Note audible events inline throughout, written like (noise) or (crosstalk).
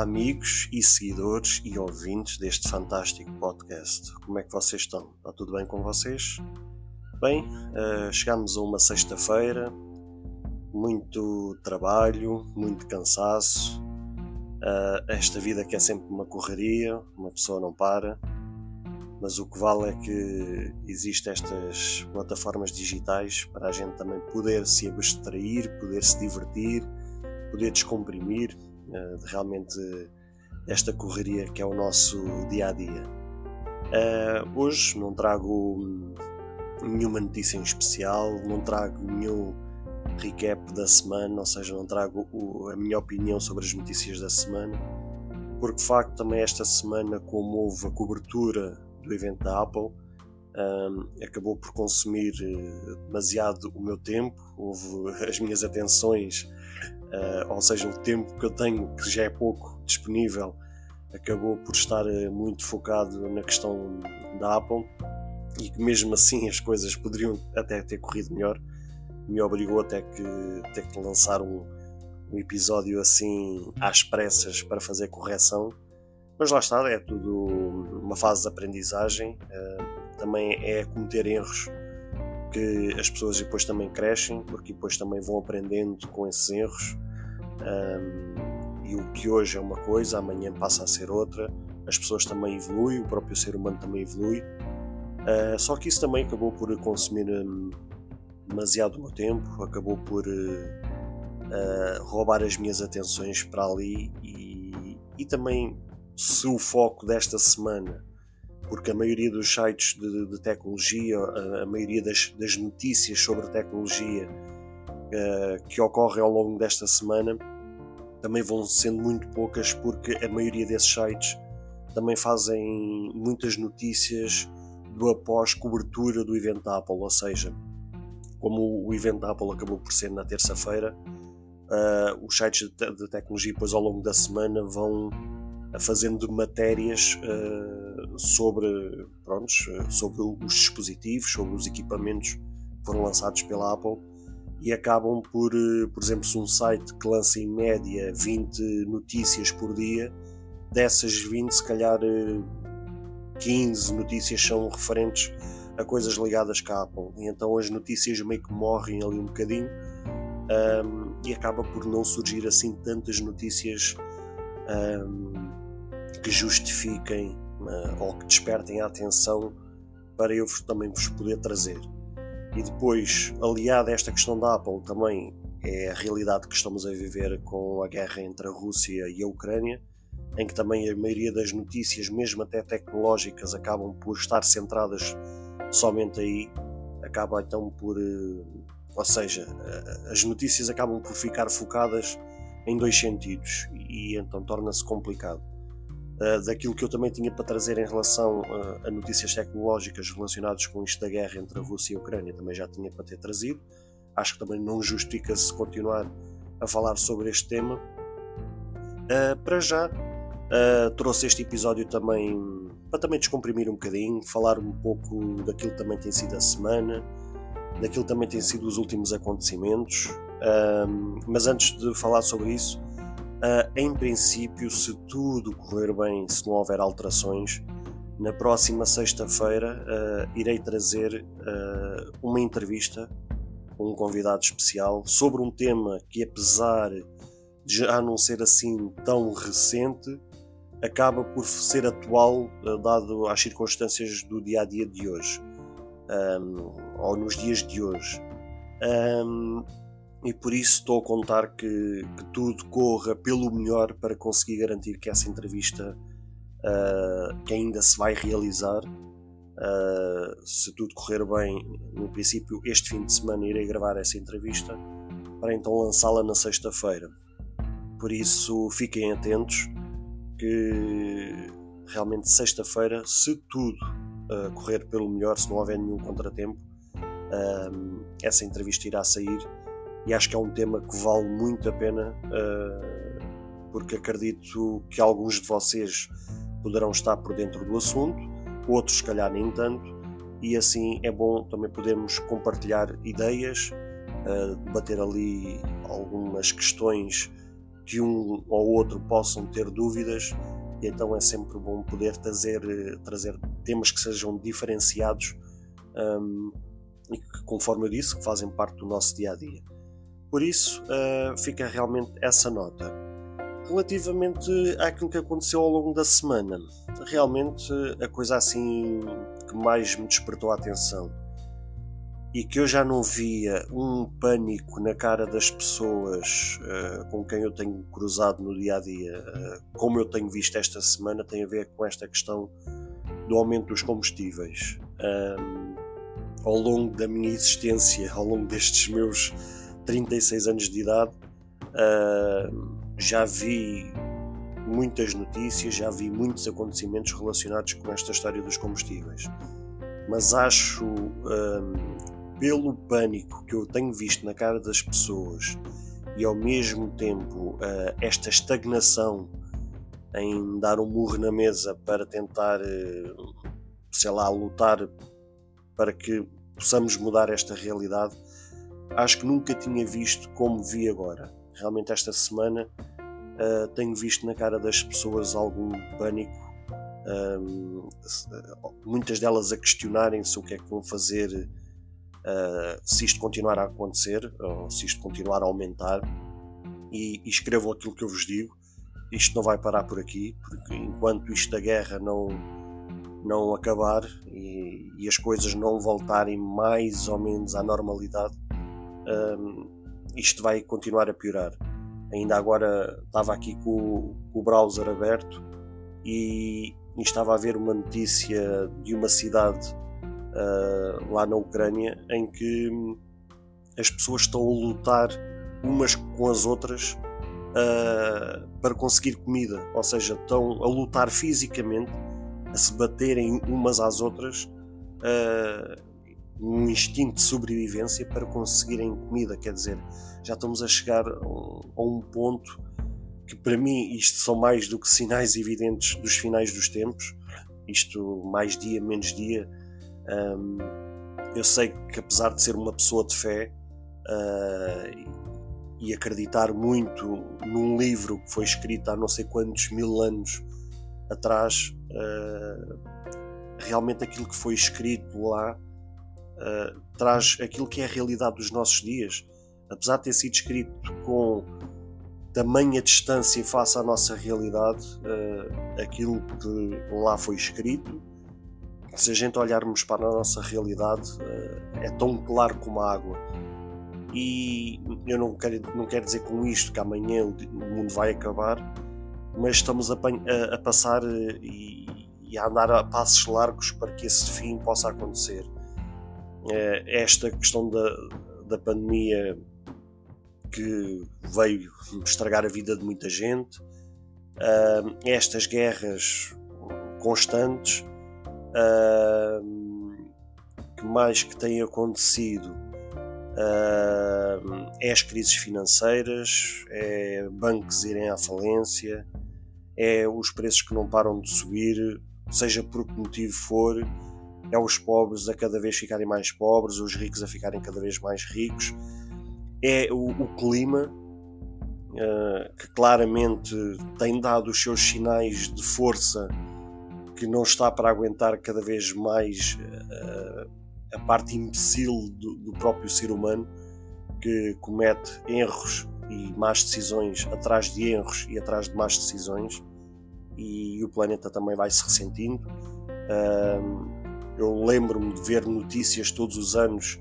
Amigos e seguidores e ouvintes deste fantástico podcast. Como é que vocês estão? Está tudo bem com vocês? Bem, uh, chegamos a uma sexta-feira, muito trabalho, muito cansaço. Uh, esta vida que é sempre uma correria, uma pessoa não para, mas o que vale é que existem estas plataformas digitais para a gente também poder se abstrair, poder se divertir, poder descomprimir eh, de realmente esta correria que é o nosso dia a dia. Hoje não trago nenhuma notícia em especial, não trago nenhum recap da semana, ou seja, não trago a minha opinião sobre as notícias da semana, porque de facto também esta semana, como houve a cobertura do evento da Apple, um, eh, acabou por consumir demasiado o meu tempo, houve (laughs) as minhas atenções uh, ou seja, o tempo que eu tenho, que já é pouco disponível, acabou por estar uh, muito focado na questão da Apple e que mesmo assim as coisas poderiam até ter corrido melhor. Me obrigou até que ter que lançar um, um episódio assim às pressas para fazer correção. Mas lá está, é tudo uma fase de aprendizagem. Uh, também é cometer erros que as pessoas depois também crescem, porque depois também vão aprendendo com esses erros. Um, e o que hoje é uma coisa, amanhã passa a ser outra. As pessoas também evoluem, o próprio ser humano também evolui. Uh, só que isso também acabou por consumir um, demasiado o meu tempo, acabou por uh, roubar as minhas atenções para ali e, e também se o foco desta semana porque a maioria dos sites de, de tecnologia, a, a maioria das, das, notícias sobre tecnologia uh, que ocorrem ao longo desta semana também vão sendo muito poucas, porque a maioria desses sites também fazem muitas notícias do após cobertura do evento Apple, ou seja, como o evento Apple acabou por ser na terça-feira, uh, os sites de, de tecnologia depois ao longo da semana vão fazendo matérias uh, sobre, prontos, sobre os dispositivos, sobre os equipamentos que foram lançados pela Apple e acabam por, eh, por exemplo, se um site que lança em média 20 notícias por dia, dessas 20, se calhar 15 eh, notícias são referentes a coisas ligadas com a Apple. E então as notícias meio que morrem ali um bocadinho um, e acaba por não surgir assim tantas notícias um, que justifiquem ou que despertem a atenção para eu também vos poder trazer. E depois, aliado a esta questão da Apple, também é a realidade que estamos a viver com a guerra entre a Rússia e a Ucrânia, em que também a maioria das notícias, mesmo até tecnológicas, acabam por estar centradas somente aí, acaba então por. Eh, ou seja, eh, as notícias acabam por ficar focadas em dois sentidos e então torna-se complicado. Uh, daquilo que eu também tinha para trazer em relação uh, a notícias tecnológicas relacionadas com isto da guerra entre a Rússia e a Ucrânia, também já tinha para ter trazido. Acho que também não justifica-se continuar a falar sobre este tema. Uh, para já, trouxe este episódio também para também descomprimir um bocadinho, falar um pouco daquilo que também tem sido a semana, daquilo que também tem sido os últimos acontecimentos. mas antes de falar sobre isso, Uh, em princípio, se tudo correr bem, se não houver alterações, na próxima sexta-feira uh, irei trazer uh, uma entrevista com um convidado especial sobre um tema que, apesar de já não ser assim tão recente, acaba por ser atual, dado às circunstâncias do dia a dia de hoje, um, ou nos dias de hoje. Um, e por isso estou a contar que, que, tudo corra pelo melhor para conseguir garantir que essa entrevista uh, que ainda se vai realizar, uh, se tudo correr bem, no princípio este fim de semana irei gravar essa entrevista para então lançá-la na sexta-feira. Por isso fiquem atentos que realmente sexta-feira, se tudo uh, correr pelo melhor, se não houver nenhum contratempo, essa entrevista irá sair e acho que é um tema que vale muito a pena uh, porque acredito que alguns de vocês poderão estar por dentro do assunto, outros se calhar nem tanto, e assim é bom também podermos compartilhar ideias, uh, debater ali algumas questões que um ou outro possam ter dúvidas e então é sempre bom poder trazer, trazer temas que sejam diferenciados um, e que, conforme eu disse, que fazem parte do nosso dia a dia. Por isso, uh, fica realmente essa nota. Relativamente àquilo que aconteceu ao longo da semana, realmente a coisa assim que mais me despertou a atenção e que eu já não via um pânico na cara das pessoas uh, com quem eu tenho cruzado no dia a dia, uh, como eu tenho visto esta semana, tem a ver com esta questão do aumento dos combustíveis. Ao longo da minha existência, (laughs) ao longo destes meus 36 anos de idade, uh, já vi muitas notícias, já vi muitos acontecimentos relacionados com esta história dos combustíveis. Mas acho pelo pânico que eu tenho visto na cara das pessoas e ao mesmo tempo uh, esta estagnação em dar um murro na mesa para tentar, uh, sei lá, lutar para que possamos mudar esta realidade, acho que nunca tinha visto como vi agora. Realmente, esta semana uh, tenho visto na cara das pessoas algum pânico, muitas delas a questionarem-se o que é que vão fazer uh, se isto continuar a acontecer, ou se isto continuar a aumentar, e, e escrevam aquilo que eu vos digo. Isto não vai parar por aqui, porque enquanto isto da guerra não, não acabar e, e as coisas não voltarem mais ou menos à normalidade, um, isto vai continuar a piorar. Ainda agora estava aqui com, com o browser aberto e, e, estava a ver uma notícia de uma cidade uh, lá na Ucrânia, em que as pessoas estão a lutar umas com as outras uh, para conseguir comida, ou seja, estão a lutar fisicamente, a se baterem umas às outras, uh, um instinto de sobrevivência para conseguirem comida. Quer dizer, já estamos a chegar a um, ponto que, para mim, isto são mais do que sinais evidentes dos finais dos tempos. Isto, mais dia, menos dia, um, eu sei que, apesar de ser uma pessoa de fé uh, e acreditar muito num livro que foi escrito há não sei quantos mil anos atrás, uh, realmente aquilo que foi escrito lá uh, traz aquilo que é a realidade dos nossos dias. Apesar de ter sido escrito com tamanha distância face à nossa realidade, aquilo que lá foi escrito se a gente olharmos para a nossa realidade, eh, é tão claro como a água. E eu não quero, não quero dizer com isto que amanhã o mundo vai acabar, mas estamos a, a, a passar e, e, a andar a passos largos para que esse fim possa acontecer. É, esta questão da, da pandemia que veio estragar a vida de muita gente, eh, estas guerras constantes Uh, que mais que tem acontecido? Uh, é as crises financeiras, é bancos irem à falência, é os preços que não param de subir, seja por que motivo for, é os pobres a cada vez ficarem mais pobres, os ricos a ficarem cada vez mais ricos, é o, o clima uh, que claramente tem dado os seus sinais de força que não está para aguentar cada vez mais uh, a parte imbecil do, do, próprio ser humano que comete erros e más decisões atrás de erros e atrás de más decisões e o planeta também vai se ressentindo. Eu lembro-me de ver notícias todos os anos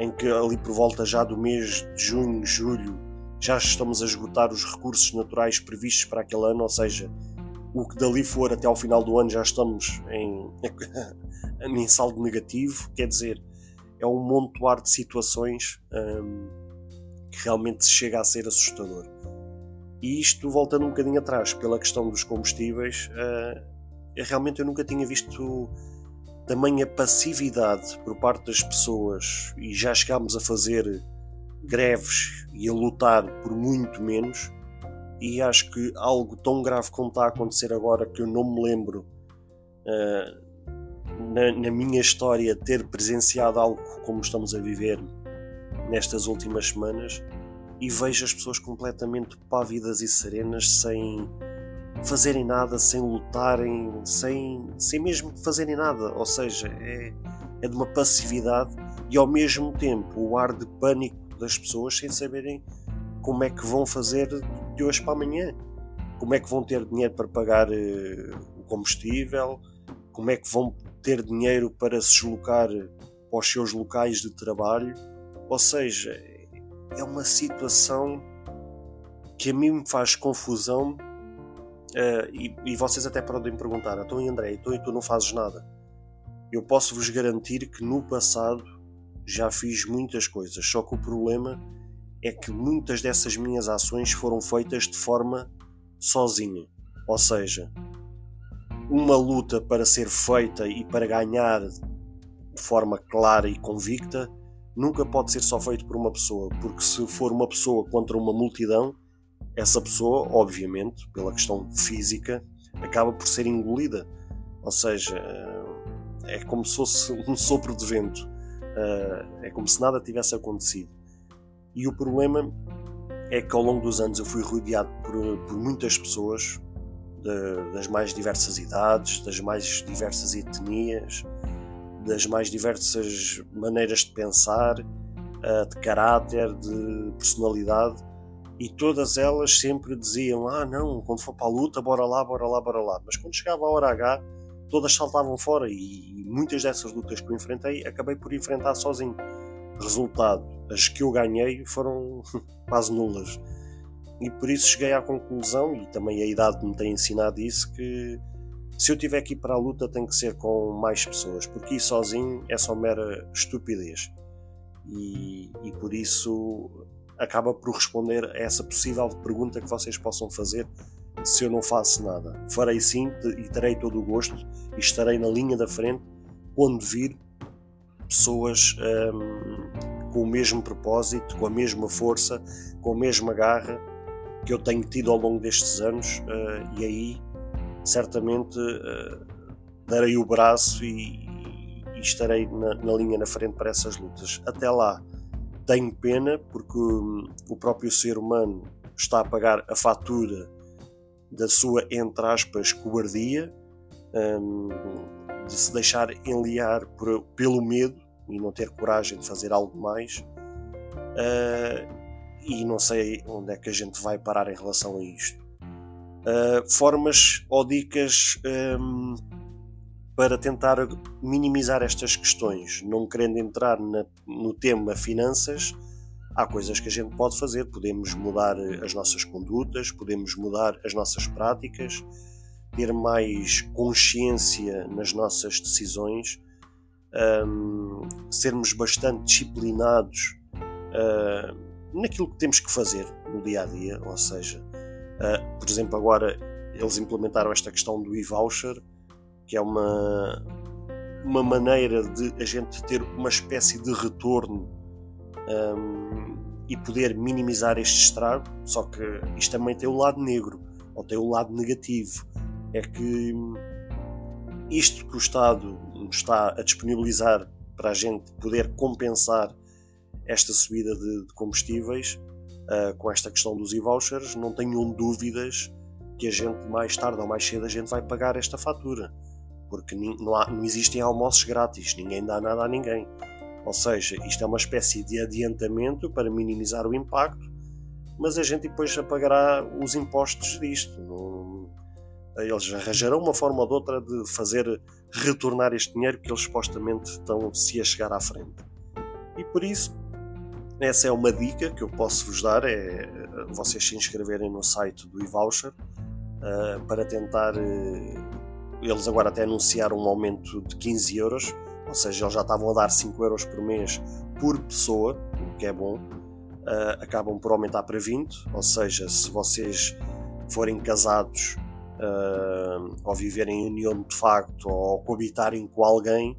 em que ali por volta já do mês de junho, julho, já estamos a esgotar os recursos naturais previstos para aquele ano, ou seja, o que dali for até ao final do ano já estamos em, (laughs) em saldo negativo, quer dizer, é um montoar de situações hum, que realmente chega a ser assustador. E isto, voltando um bocadinho atrás, pela questão dos combustíveis, uh, realmente eu nunca tinha visto tamanha passividade por parte das pessoas e já chegámos a fazer greves e a lutar por muito menos e acho que algo tão grave como está a acontecer agora que eu não me lembro uh, na, na, minha história ter presenciado algo como estamos a viver nestas últimas semanas e vejo as pessoas completamente pávidas e serenas sem fazerem nada, sem lutarem, sem, sem mesmo fazerem nada. Ou seja, é, é de uma passividade e ao mesmo tempo o ar de pânico das pessoas sem saberem como é que vão fazer de hoje para amanhã. Como é que vão ter dinheiro para pagar uh, o combustível? Como é que vão ter dinheiro para se deslocar para os seus locais de trabalho? Ou seja, é uma situação que a mim me faz confusão uh, e, e, vocês até podem perguntar, então André, então e tu não fazes nada? Eu posso vos garantir que no passado já fiz muitas coisas, só que o problema é que muitas dessas minhas ações foram feitas de forma sozinha. Ou seja, uma luta para ser feita e para ganhar de forma clara e convicta nunca pode ser só feito por uma pessoa, porque se for uma pessoa contra uma multidão, essa pessoa, obviamente, pela questão física, acaba por ser engolida. Ou seja, é como se fosse (laughs) um sopro de vento. É como se nada tivesse acontecido. E o problema é que ao longo dos anos eu fui rodeado por, por muitas pessoas de, das mais diversas idades, das mais diversas etnias, das mais diversas maneiras de pensar, eh, de caráter, de personalidade, e todas elas sempre diziam: Ah, não, quando for para a luta, bora lá, bora lá, bora lá. Mas quando chegava a hora H, todas saltavam fora, e muitas dessas lutas que eu enfrentei acabei por enfrentar sozinho. Resultado: as que eu ganhei foram (laughs) quase nulas. E por isso cheguei à conclusão, e também a idade me tem ensinado isso, que se eu tiver que ir para a luta tem que ser com mais pessoas, porque ir sozinho é só mera estupidez. E, e por isso acaba por responder a essa possível pergunta que vocês possam fazer se eu não faço nada. Farei sim e terei todo o gosto e estarei na linha da frente quando vir pessoas hum, com o mesmo propósito, com a mesma força, com a mesma garra que eu tenho tido ao longo destes anos uh, e aí certamente uh, darei o braço e, e estarei na, na, linha na frente para essas lutas. Até lá tenho pena porque um, o próprio ser humano está a pagar a fatura da sua, entre aspas, cobardia, um, de se deixar enliar por, pelo medo e não ter coragem de fazer algo mais. Uh, e não sei onde é que a gente vai parar em relação a isto. Uh, formas ou dicas um, para tentar minimizar estas questões, não querendo entrar na, no tema finanças, há coisas que a gente pode fazer. Podemos mudar as nossas condutas, podemos mudar as nossas práticas, ter mais consciência nas nossas decisões, um, sermos bastante disciplinados uh, naquilo que temos que fazer no dia a dia, ou seja, Uh, por exemplo, agora eles implementaram esta questão do e-voucher, que é uma, uma maneira de a gente ter uma espécie de retorno um, e poder minimizar este estrago. Só que isto também tem o lado negro, ou tem o lado negativo. É que isto que o Estado está a disponibilizar para a gente poder compensar esta subida de, de combustíveis uh, com esta questão dos e-vouchers, não tenham dúvidas que a gente mais tarde ou mais cedo a gente vai pagar esta fatura. Porque não, há, não existem almoços grátis, ninguém dá nada a ninguém. Ou seja, isto é uma espécie de adiantamento para minimizar o impacto, mas a gente depois já pagará os impostos disto. Eles arranjarão uma forma ou outra de fazer retornar este dinheiro que eles supostamente estão se a chegar à frente. E por isso, essa é uma dica que eu posso vos dar, é vocês se inscreverem no site do eVoucher uh, para tentar. Uh, eles agora até anunciaram um aumento de 15 euros, ou seja, eles já estavam a dar 5 euros por mês por pessoa, o que é bom. Uh, acabam por aumentar para 20, ou seja, se vocês forem casados uh, ou viverem em união de facto, ou coabitarem com alguém,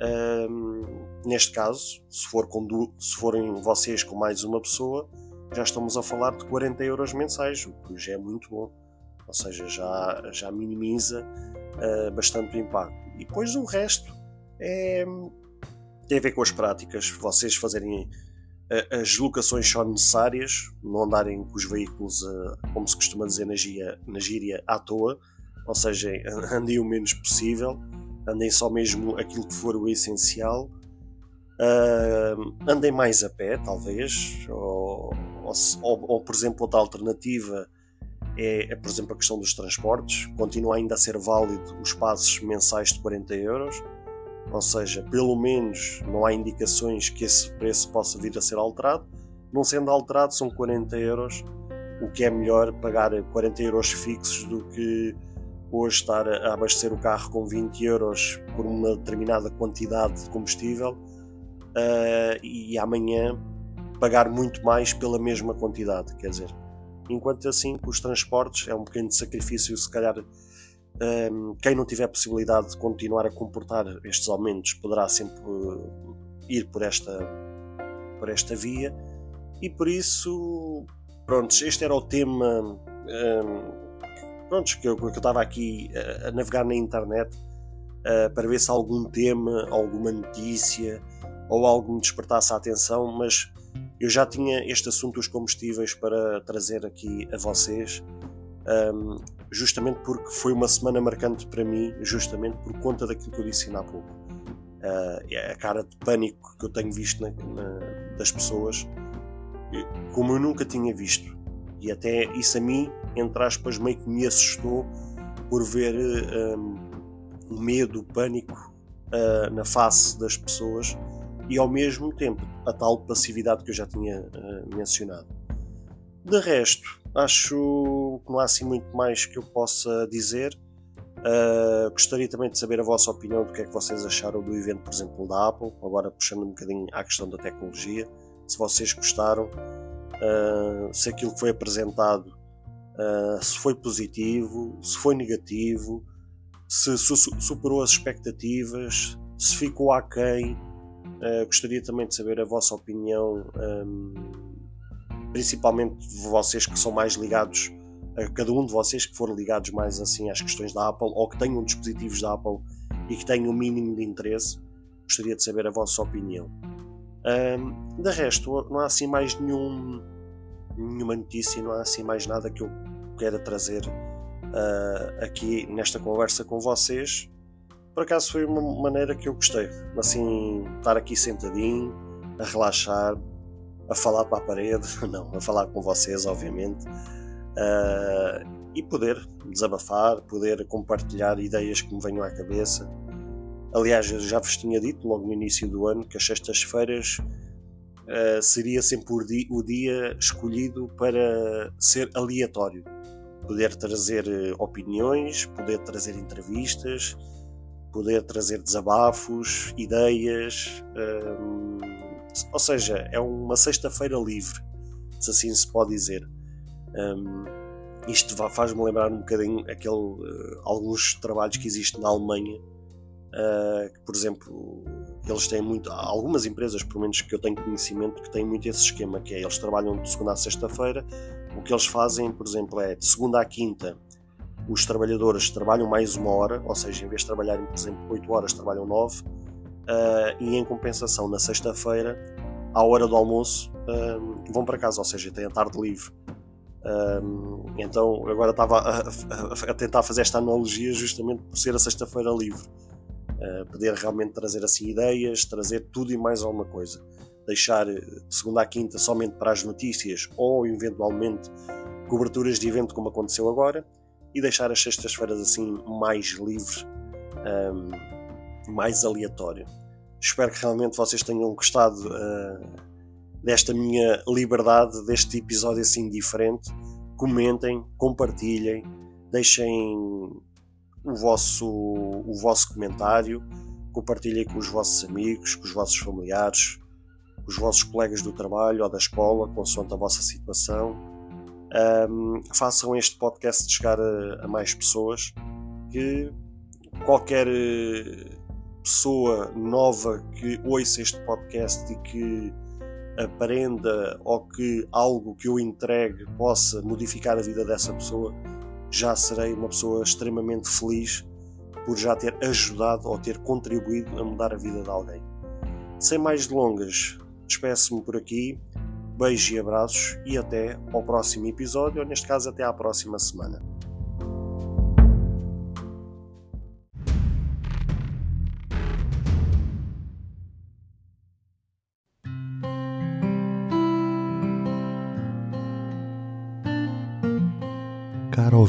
uh, neste caso, se, for com se forem vocês com mais uma pessoa, já estamos a falar de 40 euros mensais, o que já é muito bom. Ou seja, já, já minimiza uh, bastante impacto. E depois o resto é, tem a ver com as práticas, vocês fazerem as locações só necessárias, não andarem com os veículos, como se costuma dizer na gíria, na gíria à toa, ou seja, (laughs) andem o menos possível, andem só mesmo aquilo que for o essencial, uh, andem mais a pé, talvez, ou, ou, ou, ou, por exemplo, outra alternativa é, é, por exemplo, a questão dos transportes, continua ainda a ser válido os passos mensais de 40 euros ou seja, pelo menos não há indicações que esse preço possa vir a ser alterado. Não sendo alterado, são 40 euros, o que é melhor pagar 40 euros fixos do que hoje estar a abastecer o carro com 20 euros por uma determinada quantidade de combustível uh, e amanhã pagar muito mais pela mesma quantidade. Quer dizer, enquanto assim, os transportes é um pequeno sacrifício, se calhar um, quem não tiver possibilidade de continuar a comportar estes aumentos poderá sempre uh, ir por esta, por esta via. E por isso, pronto, este era o tema um, pronto, que eu, que eu estava aqui a, navegar na internet uh, para ver se algum tema, alguma notícia ou algo me despertasse a atenção, mas eu já tinha este assunto dos combustíveis para trazer aqui a vocês. Um, justamente porque foi uma semana marcante para mim, justamente por conta daquilo que eu disse há pouco. Uh, a cara de pânico que eu tenho visto na, na, das pessoas, como eu nunca tinha visto. E até isso a mim, entre aspas, meio que me assustou por ver um, o medo, o pânico uh, na face das pessoas e ao mesmo tempo a tal passividade que eu já tinha uh, mencionado. De resto, acho que não há assim muito mais que eu possa dizer. Uh, gostaria também de saber a vossa opinião do que é que vocês acharam do evento, por exemplo, da Apple, agora puxando um bocadinho à questão da tecnologia. Se vocês gostaram, uh, se aquilo que foi apresentado uh, se foi positivo, se foi negativo, se su superou as expectativas, se ficou aquém. Uh, gostaria também de saber a vossa opinião. Um, principalmente vocês que são mais ligados, a cada um de vocês que for ligados mais assim às questões da Apple ou que tenham dispositivos da Apple e que tenham o mínimo de interesse, gostaria de saber a vossa opinião. Um, de resto, não há assim mais nenhum, nenhuma notícia, não há assim mais nada que eu queira trazer uh, aqui nesta conversa com vocês. Por acaso foi uma maneira que eu gostei, assim, estar aqui sentadinho, a relaxar, a falar para a parede, (laughs) não, a falar com vocês, obviamente, uh, e poder desabafar, poder compartilhar ideias que me venham à cabeça. Aliás, eu já vos tinha dito logo no início do ano que as sextas-feiras uh, seria sempre o dia, escolhido para ser aleatório. Poder trazer eh, opiniões, poder trazer entrevistas, poder trazer desabafos, ideias. Ou seja, é uma sexta-feira livre, se assim se pode dizer. Isto faz-me lembrar um bocadinho aquele, uh, alguns trabalhos que existem na Alemanha, uh, que, por exemplo, eles têm muito, algumas empresas, pelo menos que eu tenho conhecimento, que têm muito esse esquema, que é eles trabalham de segunda a sexta-feira, o que eles fazem, por exemplo, é de segunda à quinta, os trabalhadores trabalham mais uma hora, ou seja, em vez de trabalharem, por exemplo, 8 horas, trabalham 9, uh, e em compensação na sexta-feira, à hora do almoço, uh, vão para casa, ou seja, têm a tarde livre. Um, então agora estava a, a, a, tentar fazer esta analogia justamente por ser a sexta-feira livre. Poder realmente trazer assim ideias, trazer tudo e mais alguma coisa. Deixar de segunda à quinta somente para as notícias ou eventualmente coberturas de evento como aconteceu agora e deixar as sextas-feiras assim mais livres um, mais aleatório. Espero que realmente vocês tenham gostado uh, desta minha liberdade, deste episódio assim diferente. Comentem, compartilhem, deixem o vosso, o vosso comentário, compartilhem com os vossos amigos, com os vossos familiares, com os vossos colegas do trabalho ou da escola, consoante a vossa situação. Um, façam este podcast chegar a, a mais pessoas que qualquer eh, pessoa nova que ouça este podcast e que aprenda ou que algo que eu entregue possa modificar a vida dessa pessoa, já serei uma pessoa extremamente feliz por já ter ajudado ou ter contribuído a mudar a vida de alguém. Sem mais delongas, despeço-me por aqui, beijos e abraços e até ao próximo episódio, ou neste caso até à próxima semana.